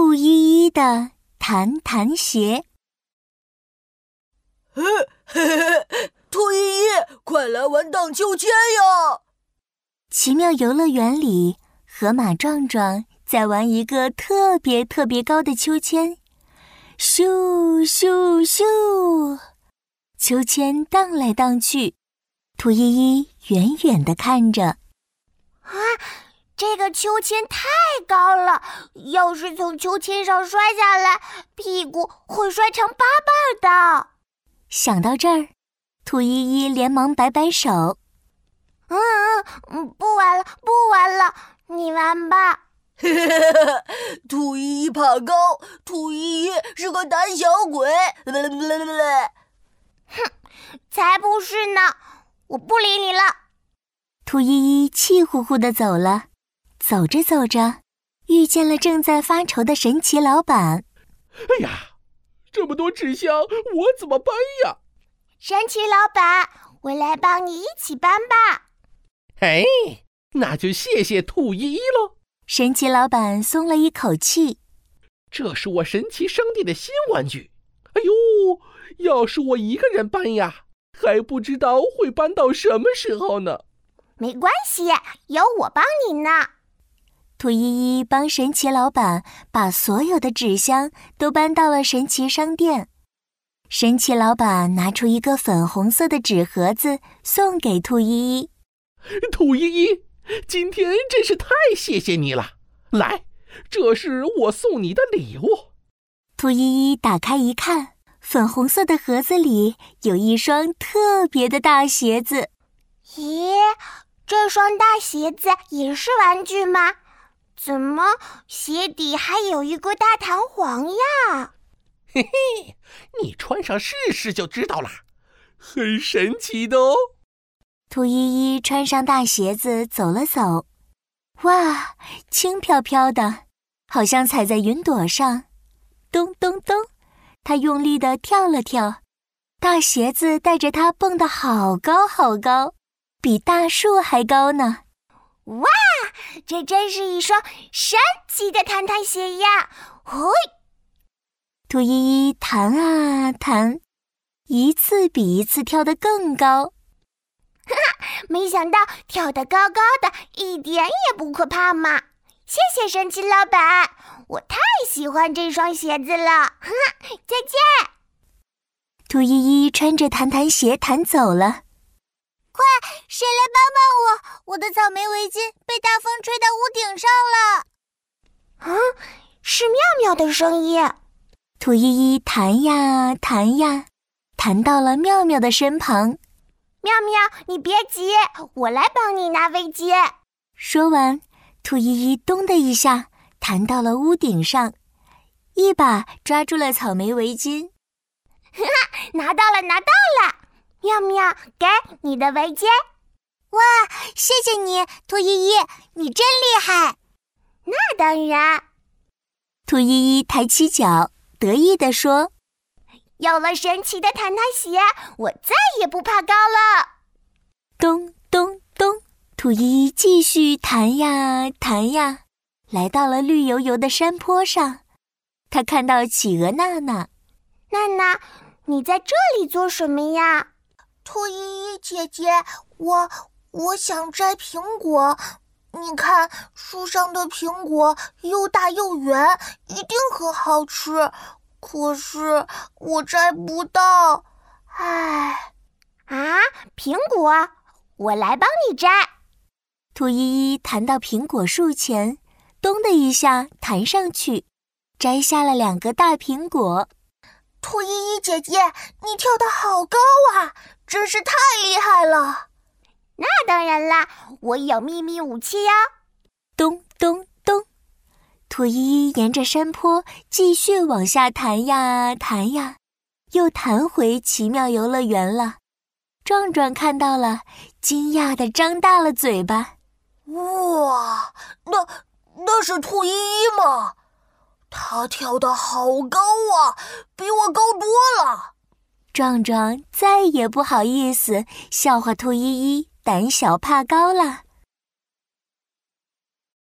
兔依依的弹弹鞋。嘿，嘿嘿，兔依依，快来玩荡秋千呀！奇妙游乐园里，河马壮壮在玩一个特别特别高的秋千，咻咻咻，秋千荡来荡去。兔依依远远的看着，啊，这个秋千太高了，要是从秋千上摔下来，屁股会摔成八瓣的。想到这儿，兔依依连忙摆摆手。嗯嗯嗯，不玩了，不玩了，你玩吧。兔依依怕高，兔依依是个胆小鬼。哼，才不是呢！我不理你了。兔依依气呼呼的走了。走着走着，遇见了正在发愁的神奇老板。哎呀，这么多纸箱，我怎么搬呀？神奇老板，我来帮你一起搬吧。哎，那就谢谢兔依依喽。神奇老板松了一口气。这是我神奇商店的新玩具。哎呦，要是我一个人搬呀，还不知道会搬到什么时候呢。没关系，有我帮你呢。兔依依帮神奇老板把所有的纸箱都搬到了神奇商店。神奇老板拿出一个粉红色的纸盒子，送给兔依依。兔依依，今天真是太谢谢你了！来，这是我送你的礼物。兔依依打开一看，粉红色的盒子里有一双特别的大鞋子。咦，这双大鞋子也是玩具吗？怎么鞋底还有一个大弹簧呀？嘿嘿，你穿上试试就知道了，很神奇的哦。兔依依穿上大鞋子走了走，哇，轻飘飘的，好像踩在云朵上。咚咚咚，它用力的跳了跳，大鞋子带着它蹦得好高好高，比大树还高呢。哇，这真是一双神奇的弹弹鞋呀！嘿，兔依依弹啊弹，一次比一次跳得更高。哈哈，没想到跳得高高的，一点也不可怕嘛！谢谢神奇老板，我太喜欢这双鞋子了。哈哈，再见。兔依依穿着弹弹鞋弹走了。快，谁来帮帮我？我的草莓围巾被大风吹到屋顶上了。啊，是妙妙的声音。兔依依弹呀弹呀，弹到了妙妙的身旁。妙妙，你别急，我来帮你拿围巾。说完，兔依依咚的一下弹到了屋顶上，一把抓住了草莓围巾。哈哈，拿到了，拿到了！妙妙，给你的围巾。哇，谢谢你，兔依依，你真厉害。那当然。兔依依抬起脚，得意地说。有了神奇的弹弹鞋，我再也不怕高了。咚咚咚，兔依依继续弹呀弹呀，来到了绿油油的山坡上。他看到企鹅娜娜，娜娜，你在这里做什么呀？兔依依姐姐，我我想摘苹果。你看树上的苹果又大又圆，一定很好吃。可是我摘不到，唉，啊，苹果，我来帮你摘。兔依依弹到苹果树前，咚的一下弹上去，摘下了两个大苹果。兔依依姐姐，你跳的好高啊，真是太厉害了！那当然啦，我有秘密武器哟。咚咚。兔依依沿着山坡继续往下弹呀弹呀，又弹回奇妙游乐园了。壮壮看到了，惊讶的张大了嘴巴。哇，那那是兔依依吗？他跳的好高啊，比我高多了。壮壮再也不好意思笑话兔依依胆小怕高了。